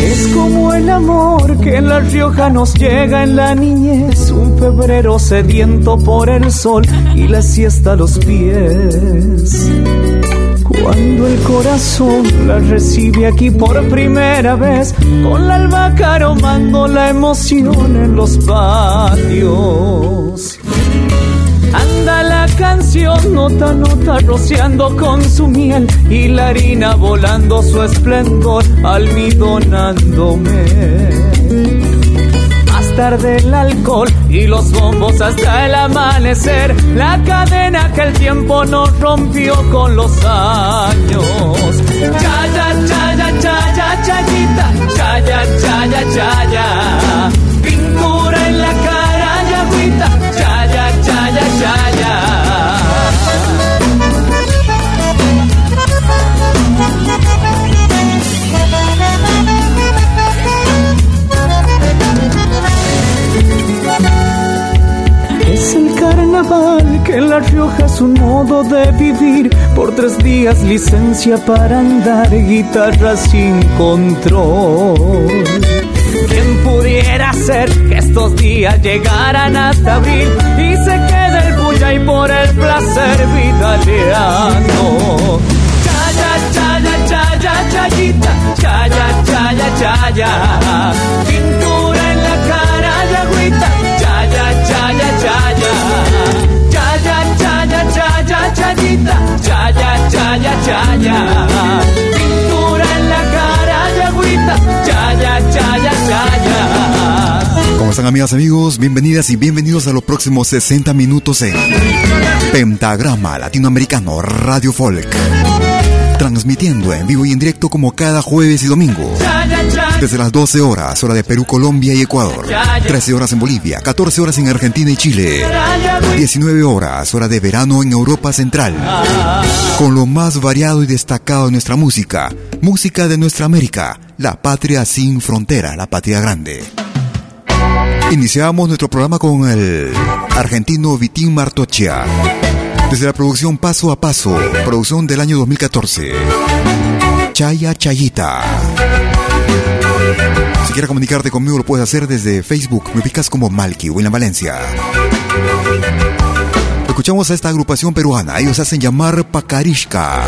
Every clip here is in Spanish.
Es como el amor que en La Rioja nos llega en la niñez, un febrero sediento por el sol y la siesta a los pies. Cuando el corazón la recibe aquí por primera vez, con la albahaca aromando la emoción en los patios. Anda la canción nota nota rociando con su miel y la harina volando su esplendor almidonándome. Más tarde el alcohol y los bombos hasta el amanecer, la cadena que el tiempo nos rompió con los años. Chaya, chaya, chaya, chayita, chaya, chaya, chaya. Pintura en la cara y agüita, carnaval que La Rioja es un modo de vivir. Por tres días licencia para andar guitarra sin control. ¿Quién pudiera ser que estos días llegaran hasta abril y se quede el bulla y por el placer vitaliano? Chaya, chaya, chaya, chayita, chaya, chaya, chaya. Pintura chaya, chaya, chaya. Pintura en la cara y agüita, chaya, chaya, chaya. ¿Cómo están amigas, amigos? Bienvenidas y bienvenidos a los próximos 60 minutos en Pentagrama Latinoamericano Radio Folk. Transmitiendo en vivo y en directo como cada jueves y domingo. Desde las 12 horas, hora de Perú, Colombia y Ecuador. 13 horas en Bolivia, 14 horas en Argentina y Chile. 19 horas, hora de verano en Europa Central. Con lo más variado y destacado de nuestra música. Música de nuestra América. La patria sin frontera, la patria grande. Iniciamos nuestro programa con el argentino Vitín Martochia. Desde la producción Paso a Paso, producción del año 2014. Chaya Chayita. Si quieres comunicarte conmigo, lo puedes hacer desde Facebook. Me ubicas como Malky, William Valencia. Escuchamos a esta agrupación peruana. Ellos hacen llamar Pacarishka.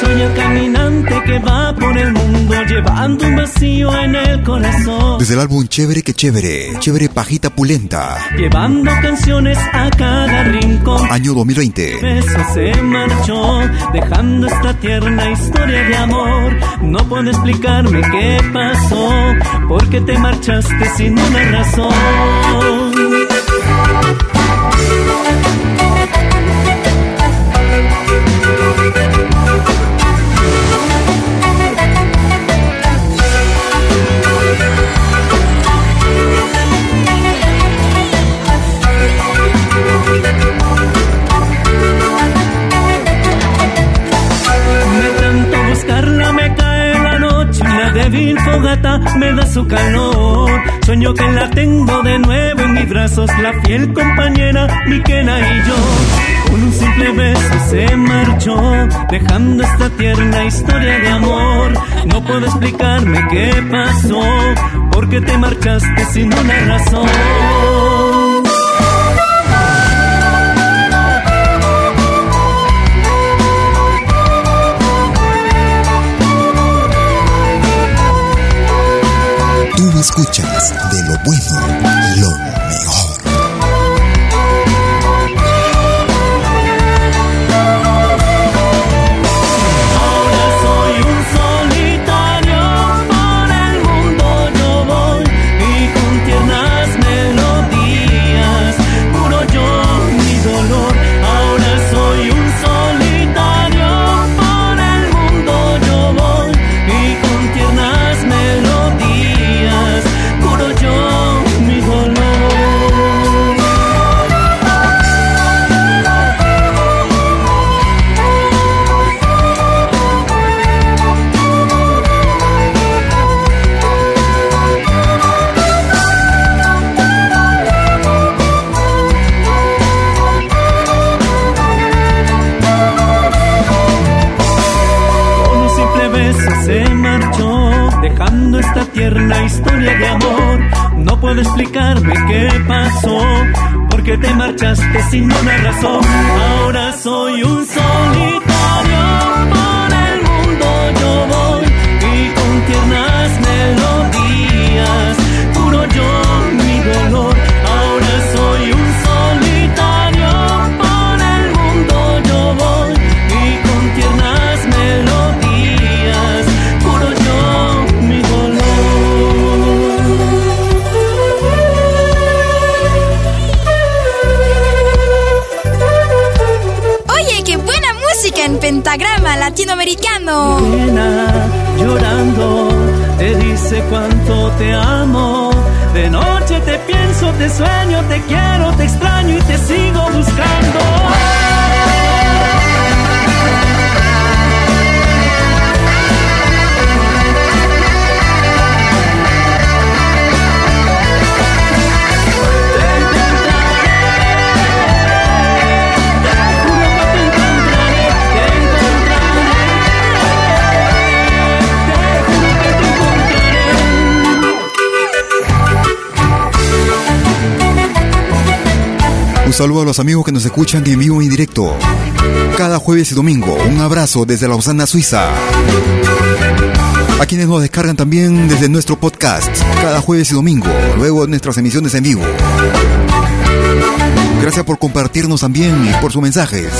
Soy el caminante que va por el mundo llevando un vacío en el corazón. Desde el álbum Chévere que Chévere, Chévere Pajita Pulenta, Llevando canciones a cada rincón. año 2020. Eso se marchó, dejando esta tierna historia de amor. No puedo explicarme qué pasó, porque te marchaste sin una razón. Thank you. Vil fogata me da su calor. Sueño que la tengo de nuevo en mis brazos, la fiel compañera, mi quena y yo. Con un simple beso se marchó, dejando esta tierna historia de amor. No puedo explicarme qué pasó, porque te marchaste sin una razón. Escuchas de lo bueno, saludo a los amigos que nos escuchan en vivo y en directo. Cada jueves y domingo, un abrazo desde Lausana, Suiza. A quienes nos descargan también desde nuestro podcast, cada jueves y domingo, luego de nuestras emisiones en vivo. Gracias por compartirnos también y por sus mensajes.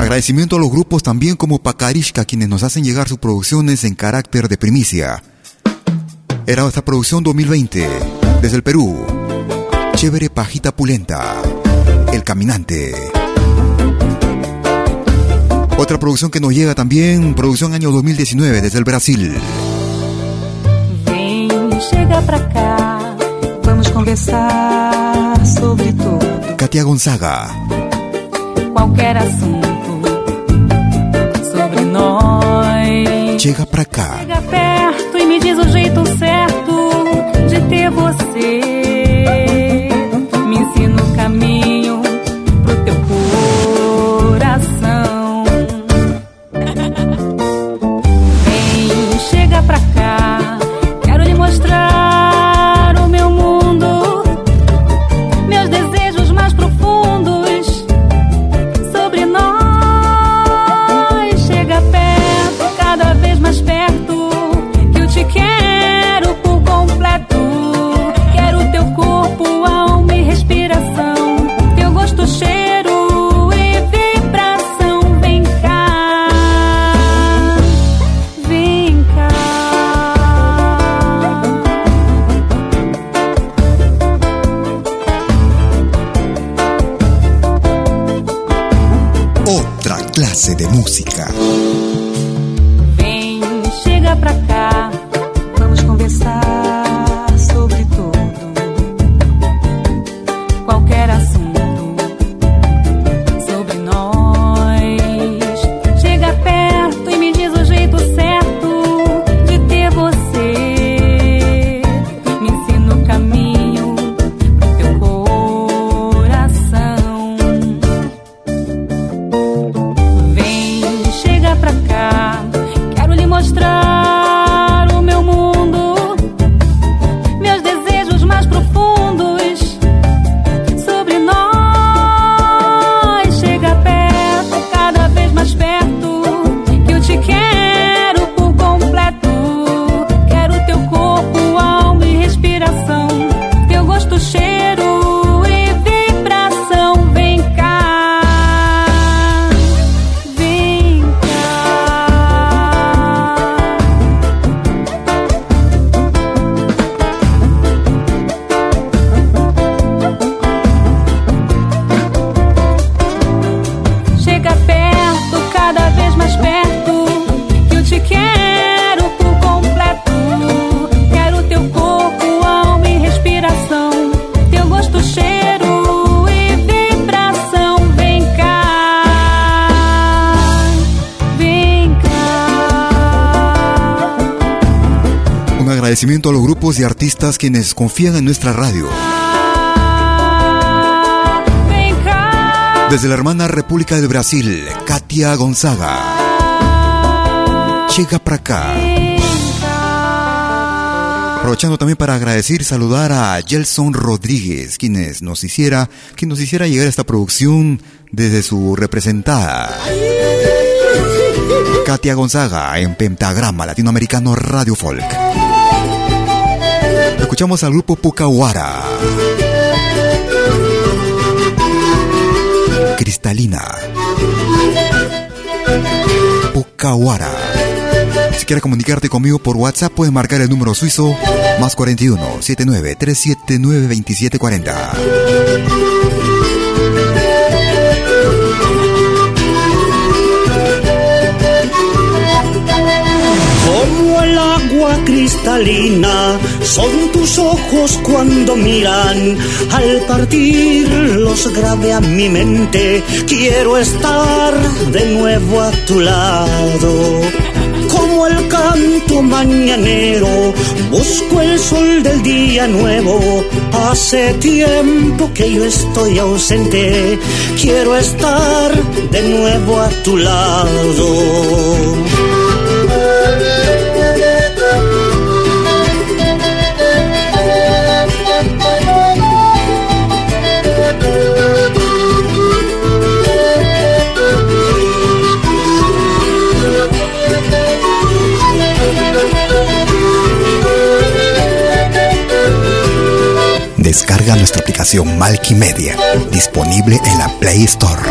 Agradecimiento a los grupos también como Pacarishka, quienes nos hacen llegar sus producciones en carácter de primicia. Era esta producción 2020, desde el Perú. Chévere Pajita Pulenta, El Caminante. Otra producción que nos llega también, producción año 2019 desde el Brasil. Vem, chega pra cá, vamos conversar sobre tudo. Katia Gonzaga. Qualquer assunto sobre nós. Chega pra cá. Chega perto e me diz o jeito certo música. Quienes confían en nuestra radio. Desde la hermana República del Brasil, Katia Gonzaga. Llega para acá. Aprovechando también para agradecer y saludar a Gelson Rodríguez, quienes nos hiciera, quien nos hiciera llegar a esta producción desde su representada. Katia Gonzaga en Pentagrama Latinoamericano Radio Folk. Escuchamos al grupo Pucahuara. Cristalina. Pucahuara. Si quieres comunicarte conmigo por WhatsApp, puedes marcar el número suizo más 41 79 379 2740. Cristalina son tus ojos cuando miran. Al partirlos grave a mi mente, quiero estar de nuevo a tu lado como el canto mañanero, busco el sol del día nuevo. Hace tiempo que yo estoy ausente, quiero estar de nuevo a tu lado. Descarga nuestra aplicación Media, disponible en la Play Store.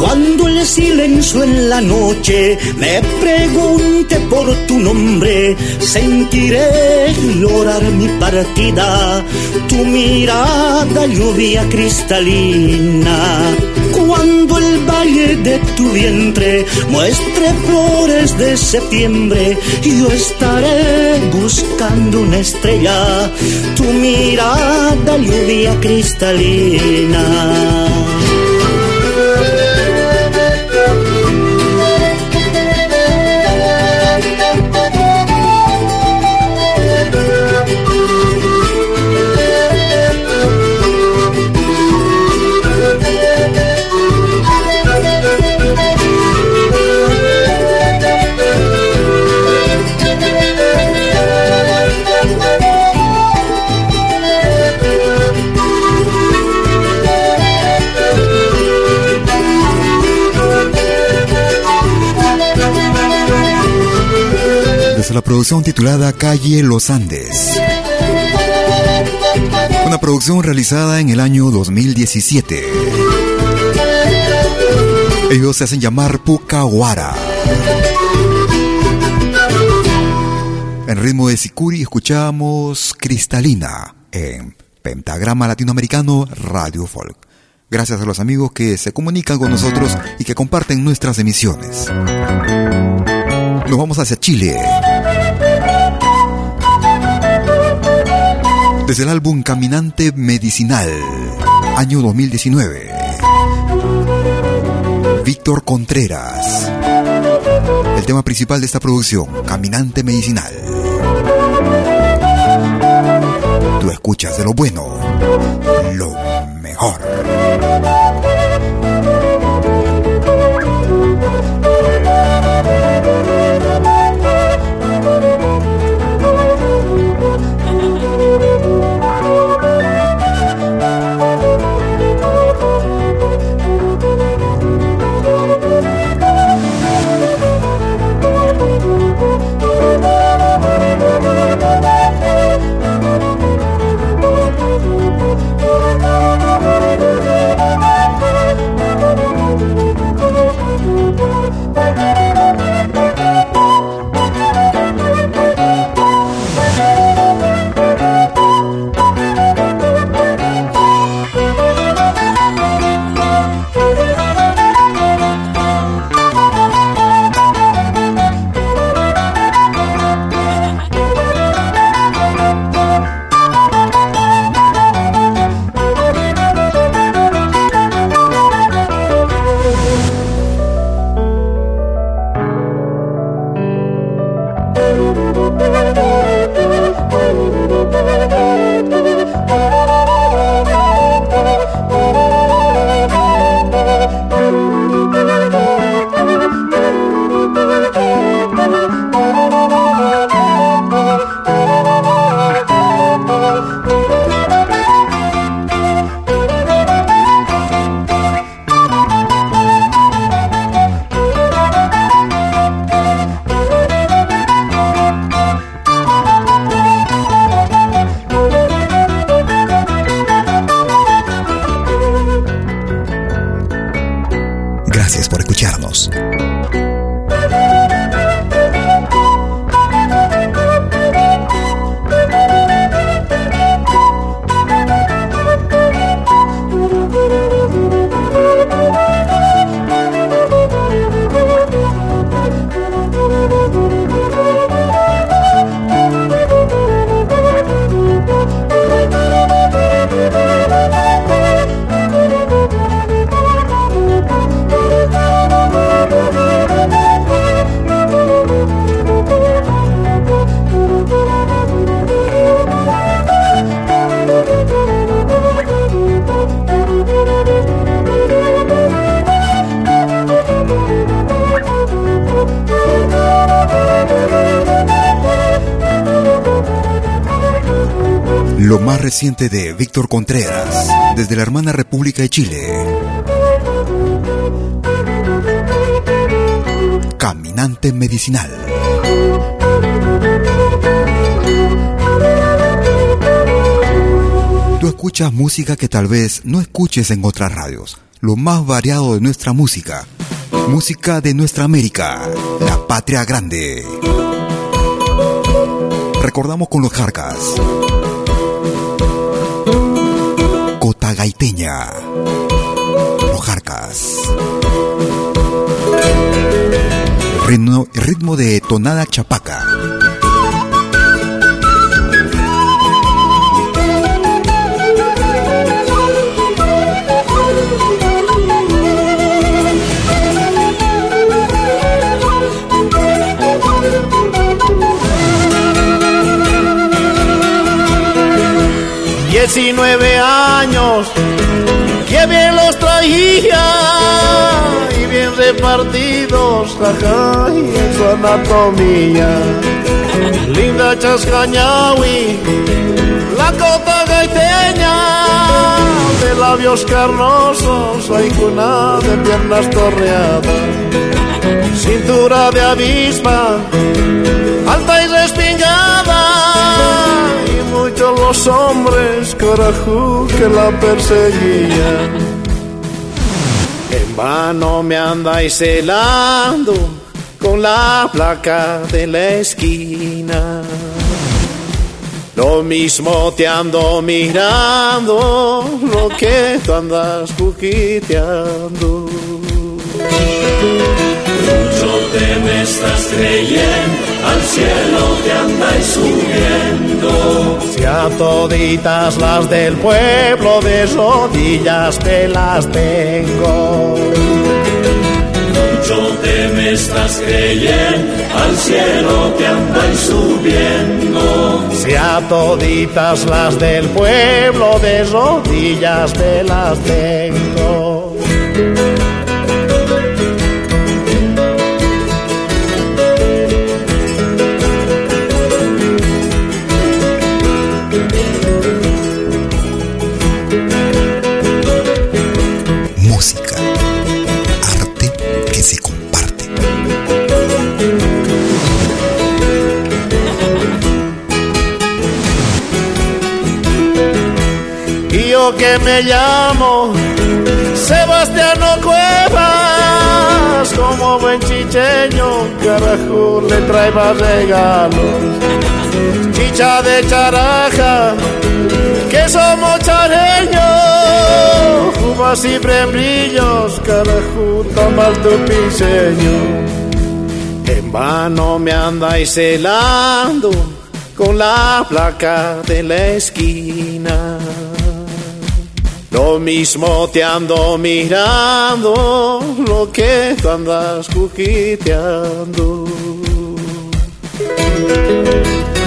Cuando el silencio en la noche me pregunte por tu nombre, sentiré llorar mi partida, tu mirada lluvia cristalina. Cuando el valle de tu vientre muestre flores de septiembre, yo estaré buscando una estrella, tu mirada lluvia cristalina. Producción titulada Calle Los Andes. Una producción realizada en el año 2017. Ellos se hacen llamar Pucahuara. En ritmo de Sicuri escuchamos Cristalina en Pentagrama Latinoamericano Radio Folk. Gracias a los amigos que se comunican con nosotros y que comparten nuestras emisiones. Nos vamos hacia Chile. Desde el álbum Caminante Medicinal, año 2019. Víctor Contreras. El tema principal de esta producción, Caminante Medicinal. Tú escuchas de lo bueno, lo mejor. Reciente de Víctor Contreras, desde la hermana República de Chile. Caminante medicinal. Tú escuchas música que tal vez no escuches en otras radios. Lo más variado de nuestra música. Música de nuestra América, la patria grande. Recordamos con los Jarcas. Gaiteña. Los Jarcas. Ritmo, ritmo de tonada chapaca. Y bien repartidos, jaja, y en su anatomía. Linda chascañawi, la cota gaiteña, de labios carnosos, hay cuna de piernas torreadas, cintura de avispa, alta y respingada muchos los hombres corajú que la perseguían. En vano me andáis celando con la placa de la esquina. Lo mismo te ando mirando, lo que tú andas cuquiteando. Te me estás creyendo, al cielo te andáis subiendo. Si a toditas las del pueblo de rodillas te las tengo. Mucho te me estás creyendo, al cielo te andáis subiendo. Si a toditas las del pueblo de rodillas te las tengo. Que me llamo Sebastiano Cuevas, como buen chicheño, carajo, le traeba regalos. Chicha de charaja, que somos chareños, uvas y brillos, carajo, tamal tu piseño. En vano me andáis celando con la placa de la esquina. Lo mismo te ando mirando, lo que tú andas cuquiteando.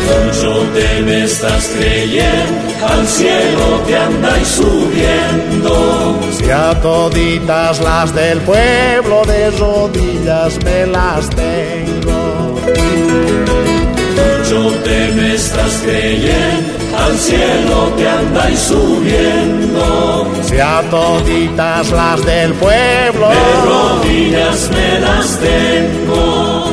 Mucho te me estás creyendo, al cielo te andáis subiendo. Si a toditas las del pueblo de rodillas me las tengo. Mucho te me estás creyendo, al cielo te andáis subiendo. Si a toditas las del pueblo De rodillas me las tengo.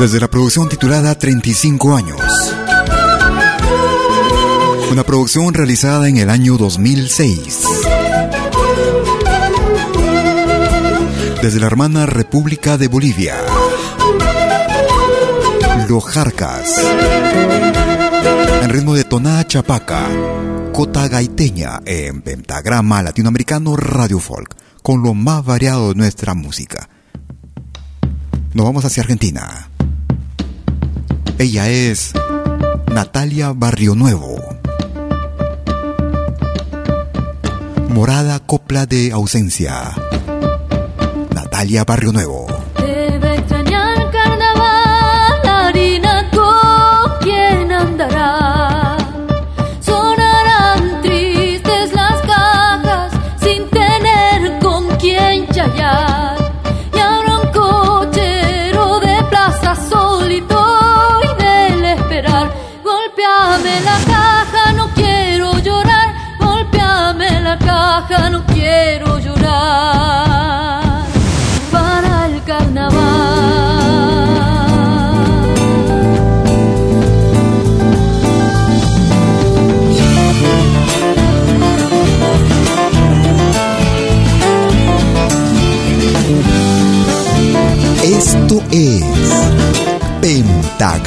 Desde la producción titulada 35 años. Una producción realizada en el año 2006. Desde la hermana República de Bolivia. Los Jarcas. En ritmo de tonada chapaca. Cota gaiteña en pentagrama latinoamericano Radio Folk. Con lo más variado de nuestra música. Nos vamos hacia Argentina. Ella es Natalia Barrio Nuevo. Morada Copla de Ausencia. Natalia Barrio Nuevo.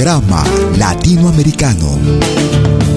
Pentagrama Latinoamericano.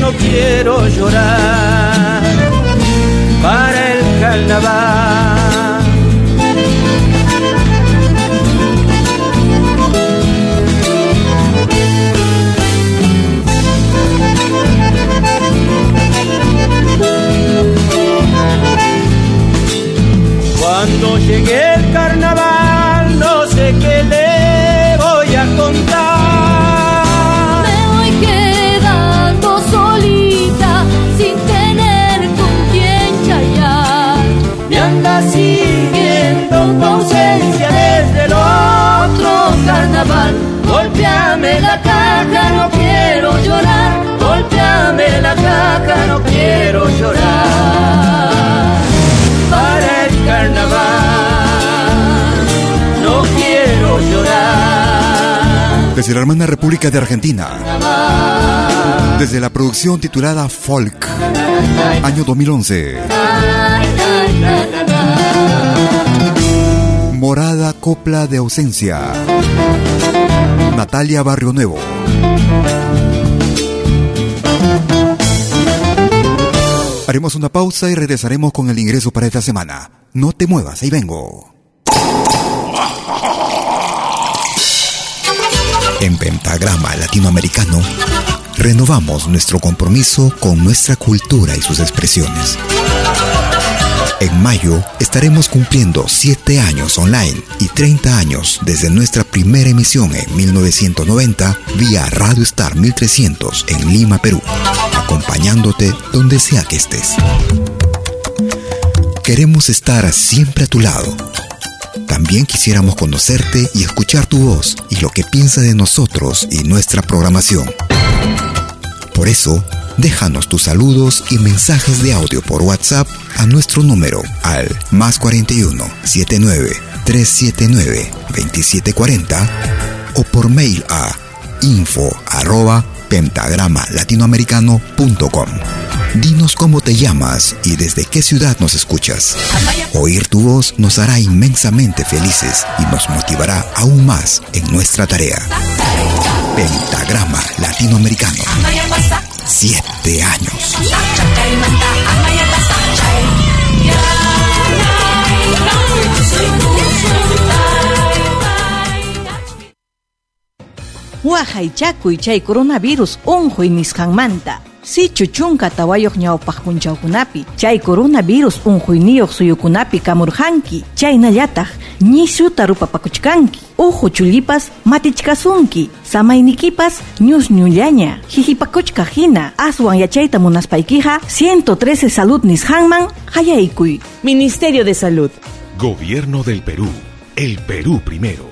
No quiero llorar para el carnaval. Cuando llegue el carnaval, no sé qué Desde la hermana República de Argentina. Desde la producción titulada Folk. Año 2011. Morada Copla de Ausencia. Natalia Barrio Nuevo. Haremos una pausa y regresaremos con el ingreso para esta semana. No te muevas, ahí vengo. En Pentagrama Latinoamericano, renovamos nuestro compromiso con nuestra cultura y sus expresiones. En mayo estaremos cumpliendo 7 años online y 30 años desde nuestra primera emisión en 1990 vía Radio Star 1300 en Lima, Perú, acompañándote donde sea que estés. Queremos estar siempre a tu lado. También quisiéramos conocerte y escuchar tu voz y lo que piensas de nosotros y nuestra programación. Por eso, déjanos tus saludos y mensajes de audio por WhatsApp a nuestro número al más 41 79 379 2740 o por mail a info pentagrama latinoamericano.com. Dinos cómo te llamas y desde qué ciudad nos escuchas. Oír tu voz nos hará inmensamente felices y nos motivará aún más en nuestra tarea. Pentagrama Latinoamericano. Siete años. Wahaychakuy chay coronavirus unquy nisqanmanta. Sichu chunka tawayuq ñawpaq punchawkunapi chay coronavirus unquyniyuq suyukunapi kamurqanki chaynallataq ñisuta rupapakuchkanki uhu chullipas matichkasunki samaynikipas ñusñullaña hihipakuchka hina aswan yachayta munaspaykiqa 113 salud nisqanman hayaykuy Ministerio de Salud Gobierno del Perú. El Perú primero.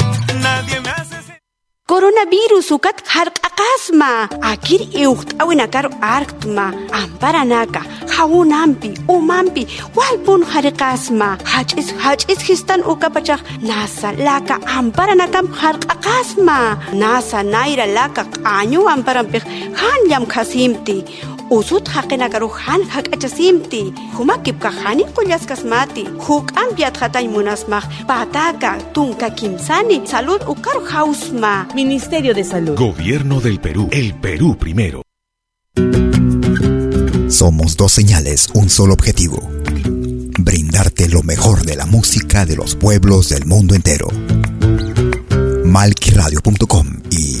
Coronavirus ukat harq'aqasma akir iuqt'awinakar arktma amparanaka hawunampi umanpi walpun hariqasma hach'is hach'is histan ukapachaq nasa laka amparanakam harq'aqasma nasa nayra laka q'añu amparanpik hanllam khasimti usut haqinakaru han hak'achasimti humakipka hani qullasqasmati huk'ampiat hatay munasmaq pataka tunka kimsani salud ukaru hausma Ministerio de Salud. Gobierno del Perú. El Perú primero. Somos dos señales, un solo objetivo. Brindarte lo mejor de la música de los pueblos del mundo entero. Malquiradio.com y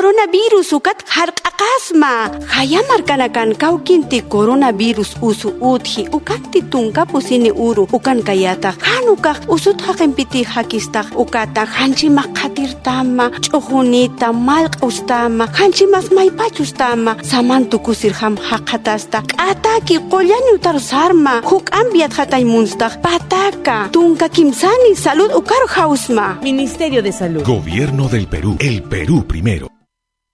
Coronavirus ukat harq'aqasma hayamarkanakan kawkinti coronavirus usu utji ukanti tunkapusini uru ukan kayata. Hanukaq usut haqinpiti hakistaq ukata. Hanchimaq qatirtama ch'ujunita malq'ustama hanchimas maypachustama samantukusirham haqatasta k'ataki qollani utarusarma huk'anpiat hataymunstaq pataka tunka kimsani salud ukaru hausma Ministerio de Salud. Gobierno del Perú. El Perú primero.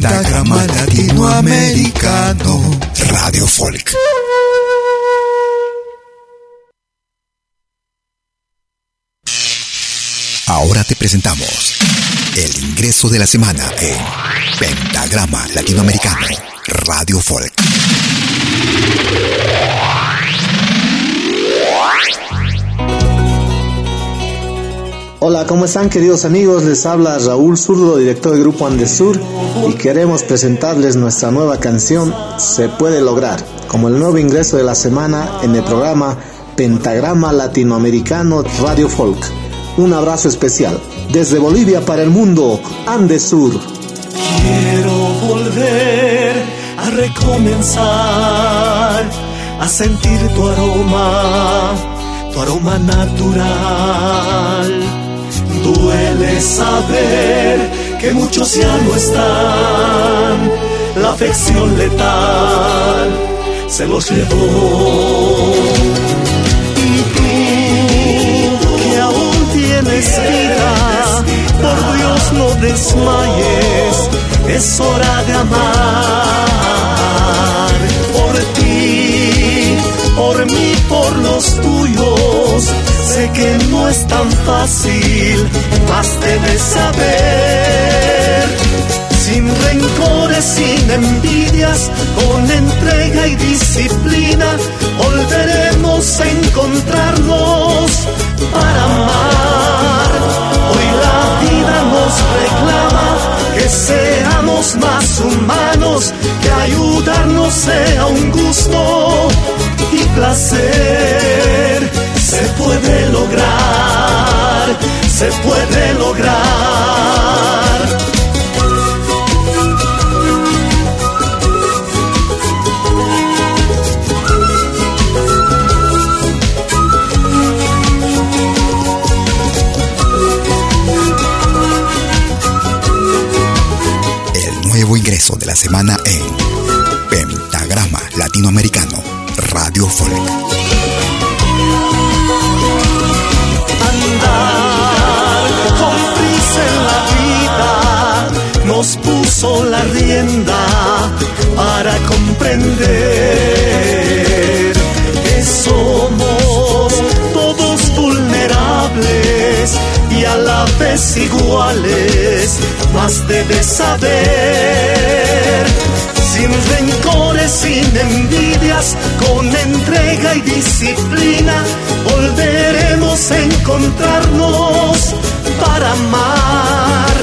Pentagrama Latinoamericano Radio Folk. Ahora te presentamos el ingreso de la semana en Pentagrama Latinoamericano Radio Folk. Hola, ¿cómo están queridos amigos? Les habla Raúl Zurdo, director del grupo Andesur, y queremos presentarles nuestra nueva canción Se puede lograr, como el nuevo ingreso de la semana en el programa Pentagrama Latinoamericano Radio Folk. Un abrazo especial. Desde Bolivia para el mundo, Andes Sur. Quiero volver a recomenzar, a sentir tu aroma, tu aroma natural. Duele saber que muchos ya no están, la afección letal se los llevó. Y tú, que aún tienes vida, por Dios no desmayes, es hora de amar. Por ti, por mí, por los tuyos, que no es tan fácil, más debes saber sin rencores, sin envidias, con entrega y disciplina, volveremos a encontrarnos para amar. Hoy la vida nos reclama que seamos más humanos, que ayudarnos sea un gusto y placer. Se puede se puede lograr. nuevo ingreso de la semana en Pentagrama Latinoamericano Radio Folk. Iguales, más debes saber. Sin rencores, sin envidias, con entrega y disciplina, volveremos a encontrarnos para amar.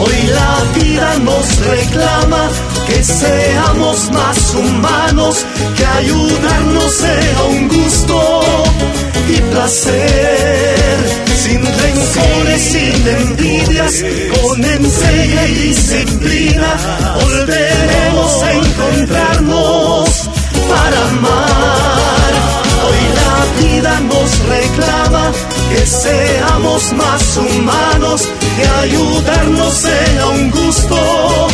Hoy la vida nos reclama que seamos más humanos, que ayudarnos sea un gusto y placer. Sin rencores, sin envidias, con entrega y disciplina, volveremos a encontrarnos para amar. Hoy la vida nos reclama que seamos más humanos, que ayudarnos sea un gusto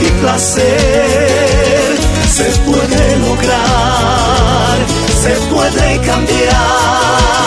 y placer. Se puede lograr, se puede cambiar.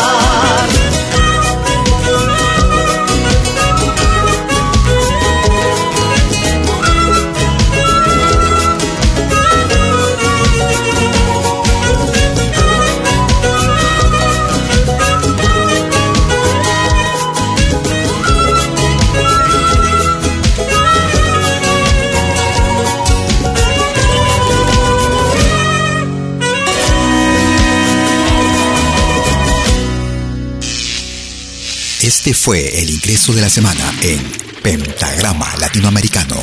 Este fue el ingreso de la semana en Pentagrama Latinoamericano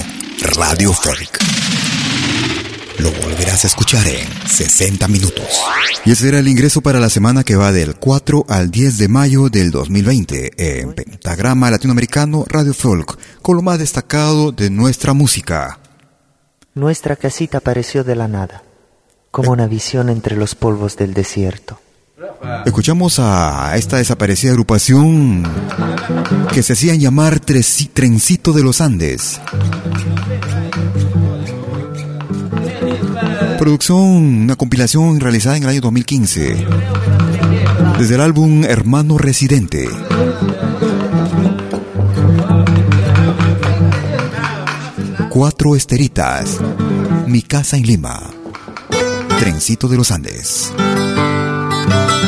Radio Folk. Lo volverás a escuchar en 60 minutos. Y ese era el ingreso para la semana que va del 4 al 10 de mayo del 2020 en Pentagrama Latinoamericano Radio Folk, con lo más destacado de nuestra música. Nuestra casita apareció de la nada, como una visión entre los polvos del desierto. Escuchamos a esta desaparecida agrupación que se hacían llamar Trencito de los Andes. Producción, una compilación realizada en el año 2015. Desde el álbum Hermano Residente. Cuatro esteritas. Mi casa en Lima. Trencito de los Andes.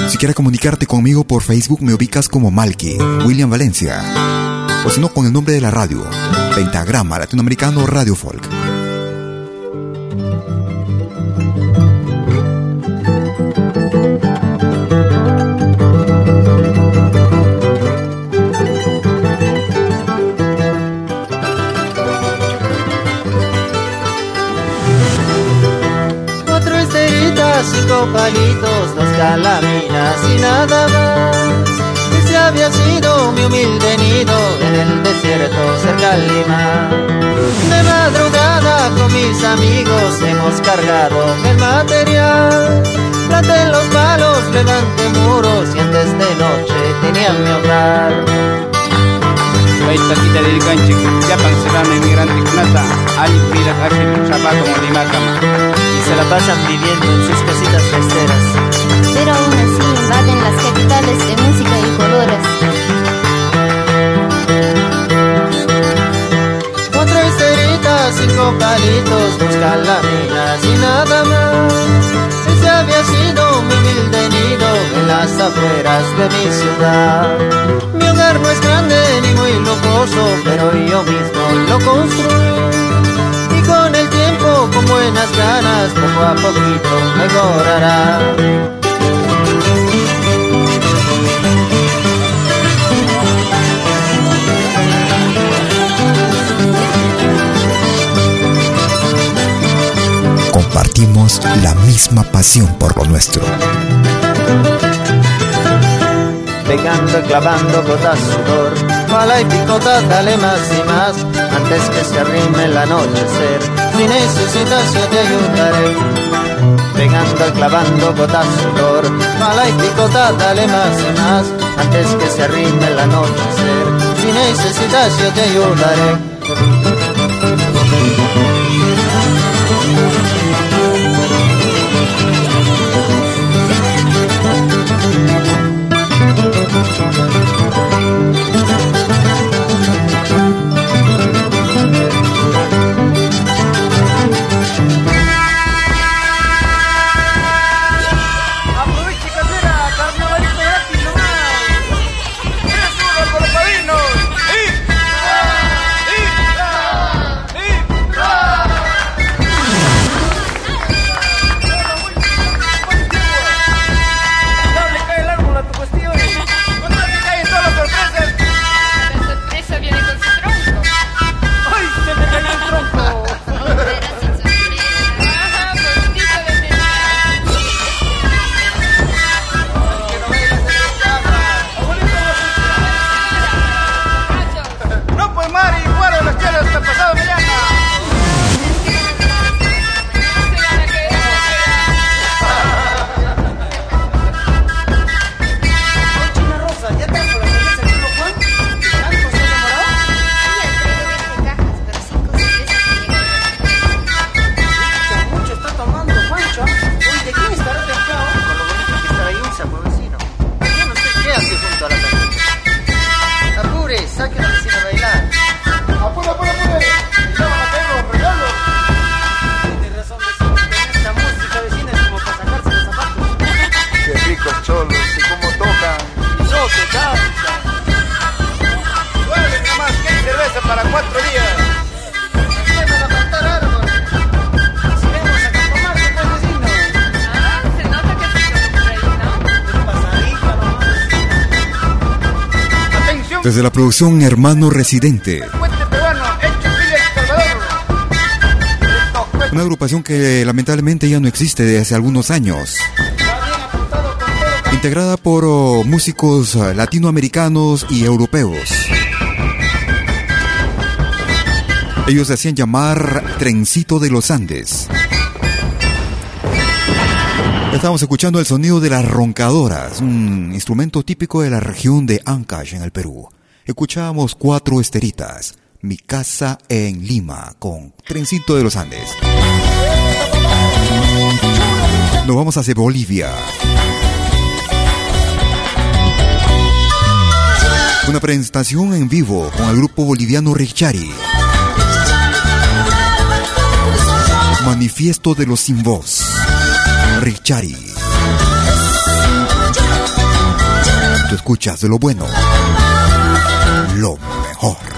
Si quieres comunicarte conmigo por Facebook, me ubicas como Malky, William Valencia. O si no, con el nombre de la radio, Pentagrama Latinoamericano Radio Folk. Cuatro mina y nada más. Ese había sido mi humilde nido en el desierto cerca al Lima. De madrugada con mis amigos hemos cargado el material. Planté los palos, levanté muros y antes de noche tenía mi hogar. Baita kita dari kancing, siapa serán inmigrante kunata, ali pila kashi zapato limakama. Y se la pasan viviendo en sus casitas festeras. De música y colores. Cuatro esteritas, cinco palitos, buscan la y nada más. Ese había sido mi humilde nido en las afueras de mi ciudad. Mi hogar no es grande ni muy lujoso, pero yo mismo lo construí. Con el tiempo, con buenas ganas, poco a poquito mejorará. La misma pasión por lo nuestro. Pegando, clavando gotas sudor, pala y picota, dale más y más, antes que se arrime el anochecer. Si necesitas yo te ayudaré. Pegando, clavando gotas sudor, pala y picota, dale más y más, antes que se arrime el anochecer. Si necesitas yo te ayudaré. Desde la producción Hermano Residente, una agrupación que lamentablemente ya no existe desde hace algunos años. Integrada por oh, músicos ah, latinoamericanos y europeos. Ellos se hacían llamar Trencito de los Andes. Estamos escuchando el sonido de las roncadoras, un instrumento típico de la región de Ancash en el Perú. Escuchábamos cuatro esteritas, Mi casa en Lima, con Trencito de los Andes. Nos vamos hacia Bolivia. Una presentación en vivo con el grupo boliviano Richari. Manifiesto de los sin voz. Richari. Tú escuchas de lo bueno. Lo mejor.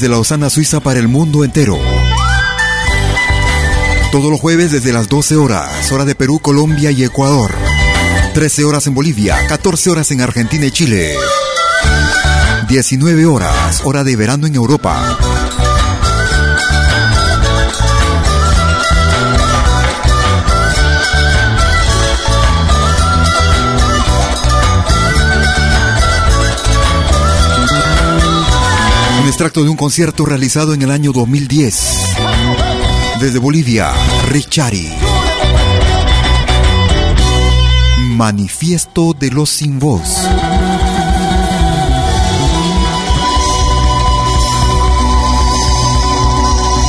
Desde Lausana, Suiza para el mundo entero. Todos los jueves desde las 12 horas, hora de Perú, Colombia y Ecuador. 13 horas en Bolivia, 14 horas en Argentina y Chile. 19 horas, hora de verano en Europa. Extracto de un concierto realizado en el año 2010. Desde Bolivia, Richari. Manifiesto de los sin voz.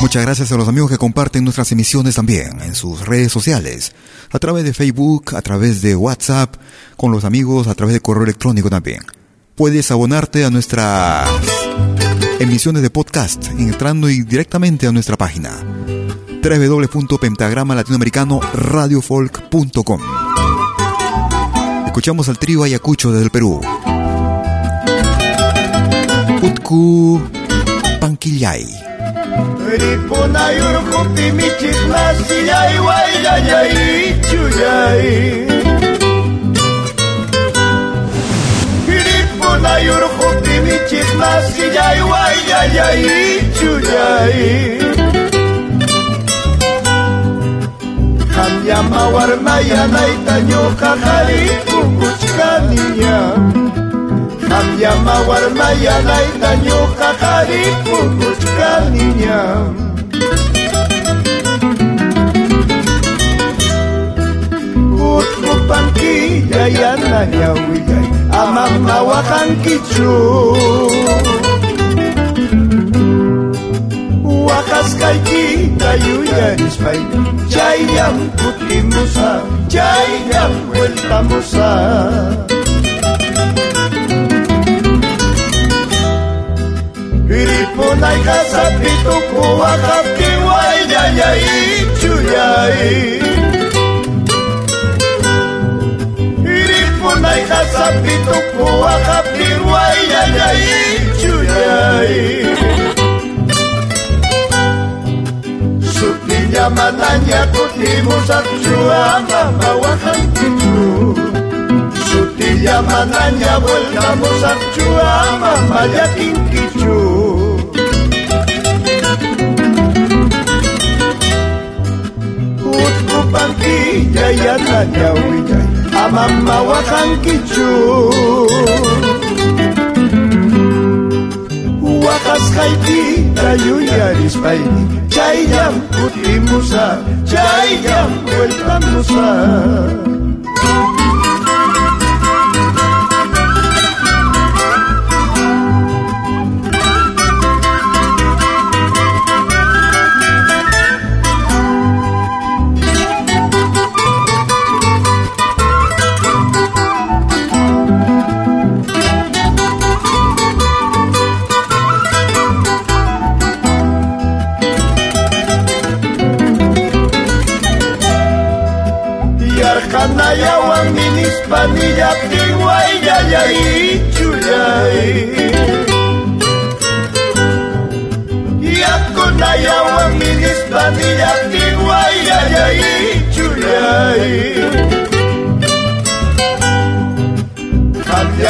Muchas gracias a los amigos que comparten nuestras emisiones también en sus redes sociales, a través de Facebook, a través de WhatsApp, con los amigos, a través de correo electrónico también. Puedes abonarte a nuestras emisiones de podcast entrando directamente a nuestra página www.pentagrama-latinoamericano-radiofolk.com Escuchamos al trío Ayacucho desde el Perú. Utku Panquillay. Yolda yürüp dimi çıkmaz ki yay vay yay yay çuyay Kanyama varmaya naytanyo kakari kukuchkaniya Kanyama warmaya naytanyo kakari kukuchkaniya Kanyama panquilla jaya anda ñahuilla ama mawakan kicu Wakas kay kayu yanis jai Jayam puti musa Jayam welta musa. Piripunay kasapito ko wakap kiway itu chuyay sabitok mo akapirway yanay chunay Supinya mananya kutimu sakjua mamawakan pintu Sutinya mananya bolkamu sakjua mamayakin kicu Utku pangki jaya tanyawi jaya mama amamawakankichu waqasqayki kayuyarispai chayllam kutimusa chayllam vueltamusa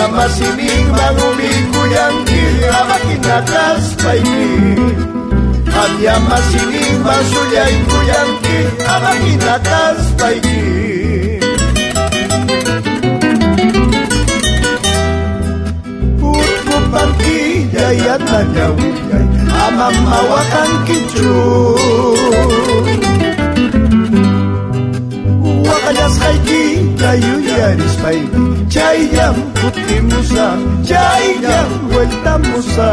Sama sining manguliko yang kirabakin nakas paini Hanya masining masulyay ko yang kirabakin nakas Putu pagi daya tagawi amam mawakan kicu wakadas haiki dayu yaris pai cai jampu yuyarispayki chayllam kutimusa chayllam vueltamusa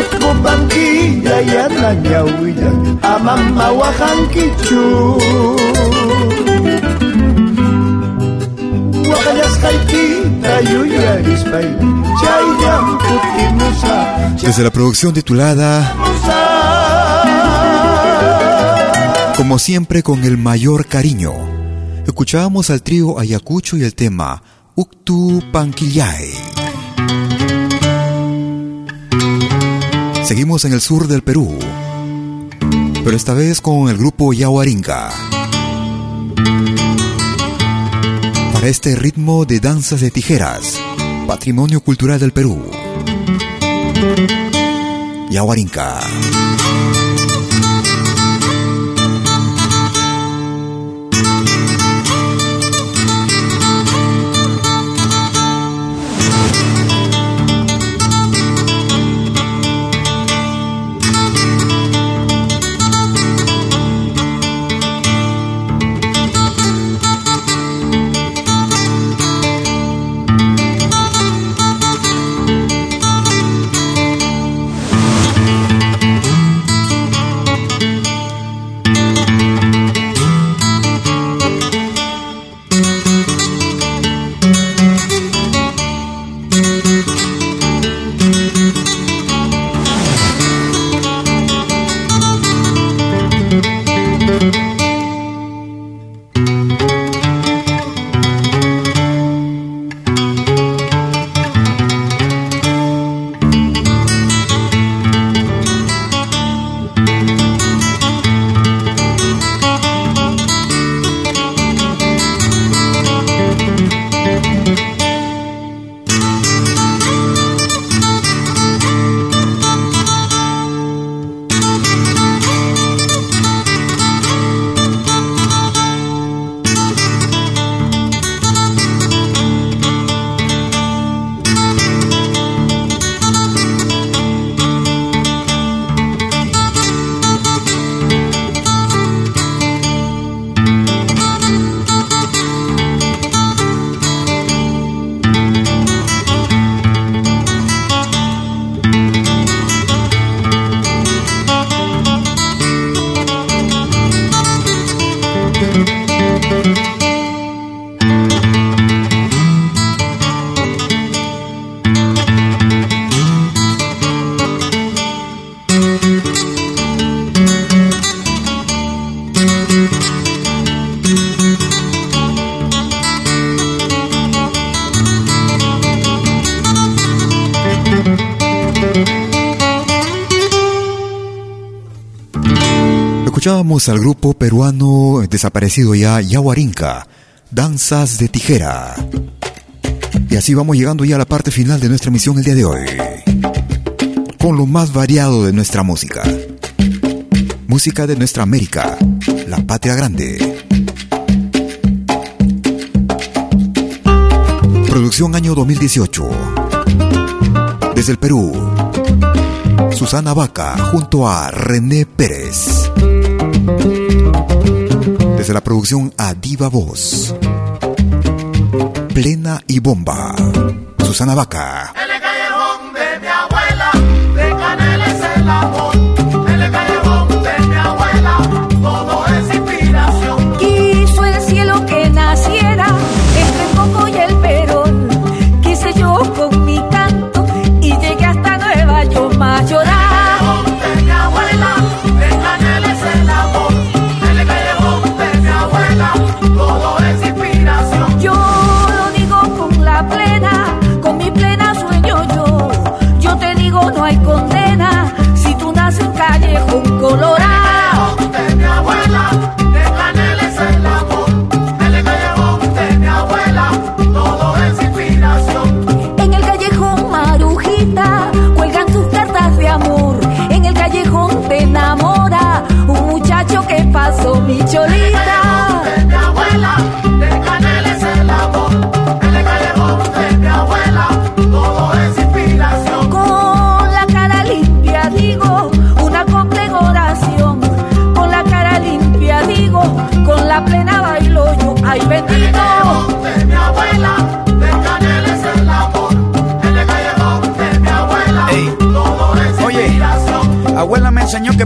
Utkupankilla yana ñawilla amamawajankichu Waqallasqaykita yuyarispayki chayllam kutimusa Desde la producción titulada Como siempre con el mayor cariño, escuchábamos al trío Ayacucho y el tema Uktu Panquillay. Seguimos en el sur del Perú, pero esta vez con el grupo Yahuarinca. Para este ritmo de danzas de tijeras, patrimonio cultural del Perú. Yahuarinca. Al grupo peruano desaparecido ya, Yahuarinca, Danzas de Tijera. Y así vamos llegando ya a la parte final de nuestra emisión el día de hoy. Con lo más variado de nuestra música. Música de nuestra América, la patria grande. Producción año 2018. Desde el Perú, Susana Vaca junto a René Pérez. Desde la producción a Diva Voz. Plena y bomba. Susana Vaca.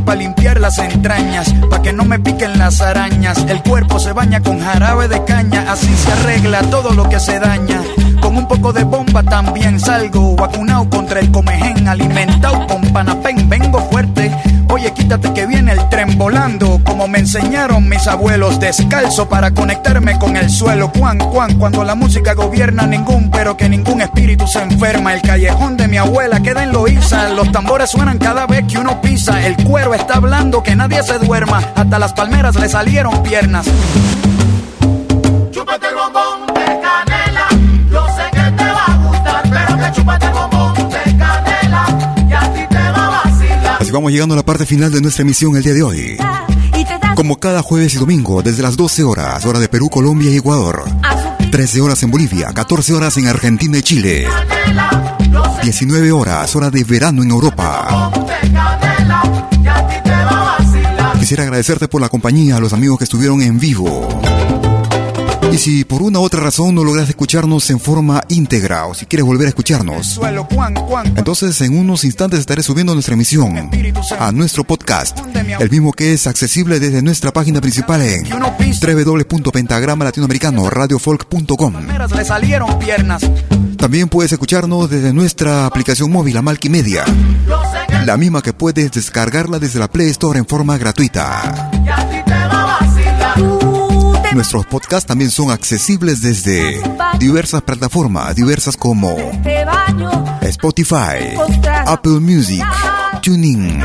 Para limpiar las entrañas, para que no me piquen las arañas, el cuerpo se baña con jarabe de caña, así se arregla todo lo que se daña. Con un poco de bomba también salgo, vacunado contra el comején, alimentado con panapén, vengo fuerte. Oye, quítate que viene el tren volando, como me enseñaron mis abuelos, descalzo para conectarme con el suelo. Cuan, cuan, cuando la música gobierna ningún, pero que ningún espíritu se enferma. El callejón de mi abuela queda en Loíza, los tambores suenan cada vez que uno pisa. El cuero está hablando que nadie se duerma, hasta las palmeras le salieron piernas. Vamos llegando a la parte final de nuestra emisión el día de hoy. Como cada jueves y domingo, desde las 12 horas, hora de Perú, Colombia y Ecuador. 13 horas en Bolivia, 14 horas en Argentina y Chile. 19 horas, hora de verano en Europa. Quisiera agradecerte por la compañía a los amigos que estuvieron en vivo. Y si por una u otra razón no logras escucharnos en forma íntegra o si quieres volver a escucharnos, entonces en unos instantes estaré subiendo nuestra emisión a nuestro podcast, el mismo que es accesible desde nuestra página principal en salieron piernas. También puedes escucharnos desde nuestra aplicación móvil, Amalquimedia, la misma que puedes descargarla desde la Play Store en forma gratuita. Nuestros podcasts también son accesibles desde diversas plataformas, diversas como Spotify, Apple Music, Tuning,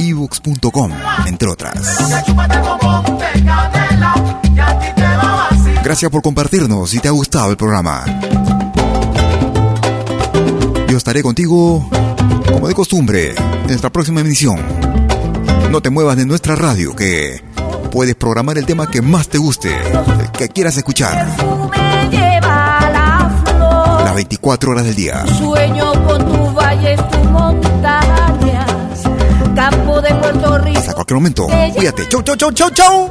ebooks.com, entre otras. Gracias por compartirnos si te ha gustado el programa. Yo estaré contigo, como de costumbre, en nuestra próxima emisión. No te muevas de nuestra radio, que puedes programar el tema que más te guste, el que quieras escuchar, las 24 horas del día. Sueño con tus valles, tus montañas, campo de Puerto Rico. Hasta cualquier momento. Cuídate. Chau, chau, chau, chau, chau.